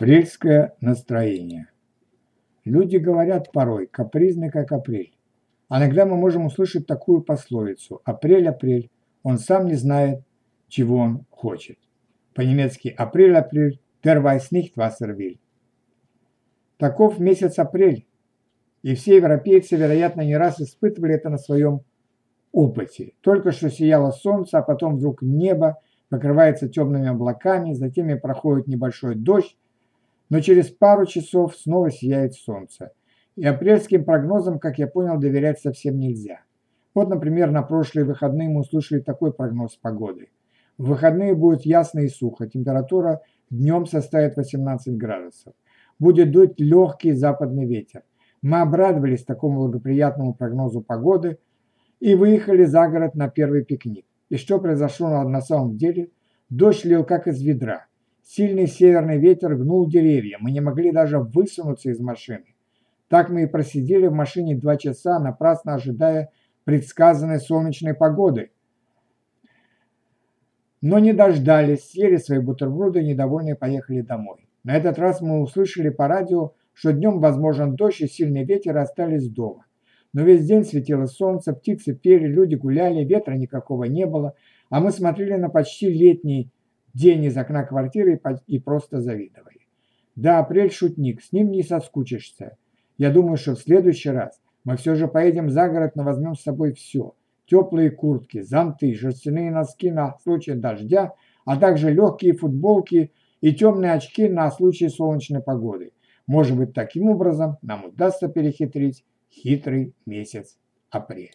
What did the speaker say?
Апрельское настроение. Люди говорят порой «капризный, как апрель». А иногда мы можем услышать такую пословицу «апрель, апрель, он сам не знает, чего он хочет». По-немецки «апрель, апрель, der weiß nicht, was er will». Таков месяц апрель, и все европейцы, вероятно, не раз испытывали это на своем опыте. Только что сияло солнце, а потом вдруг небо покрывается темными облаками, затем и проходит небольшой дождь, но через пару часов снова сияет солнце. И апрельским прогнозам, как я понял, доверять совсем нельзя. Вот, например, на прошлые выходные мы услышали такой прогноз погоды. В выходные будет ясно и сухо, температура днем составит 18 градусов. Будет дуть легкий западный ветер. Мы обрадовались такому благоприятному прогнозу погоды и выехали за город на первый пикник. И что произошло на самом деле? Дождь лил как из ведра. Сильный северный ветер гнул деревья, мы не могли даже высунуться из машины. Так мы и просидели в машине два часа, напрасно ожидая предсказанной солнечной погоды. Но не дождались, съели свои бутерброды недовольные поехали домой. На этот раз мы услышали по радио, что днем возможен дождь и сильный ветер остались дома. Но весь день светило солнце, птицы пели, люди гуляли, ветра никакого не было, а мы смотрели на почти летний день из окна квартиры и просто завидовали. Да, апрель шутник, с ним не соскучишься. Я думаю, что в следующий раз мы все же поедем за город, но возьмем с собой все. Теплые куртки, зонты, шерстяные носки на случай дождя, а также легкие футболки и темные очки на случай солнечной погоды. Может быть, таким образом нам удастся перехитрить хитрый месяц апрель.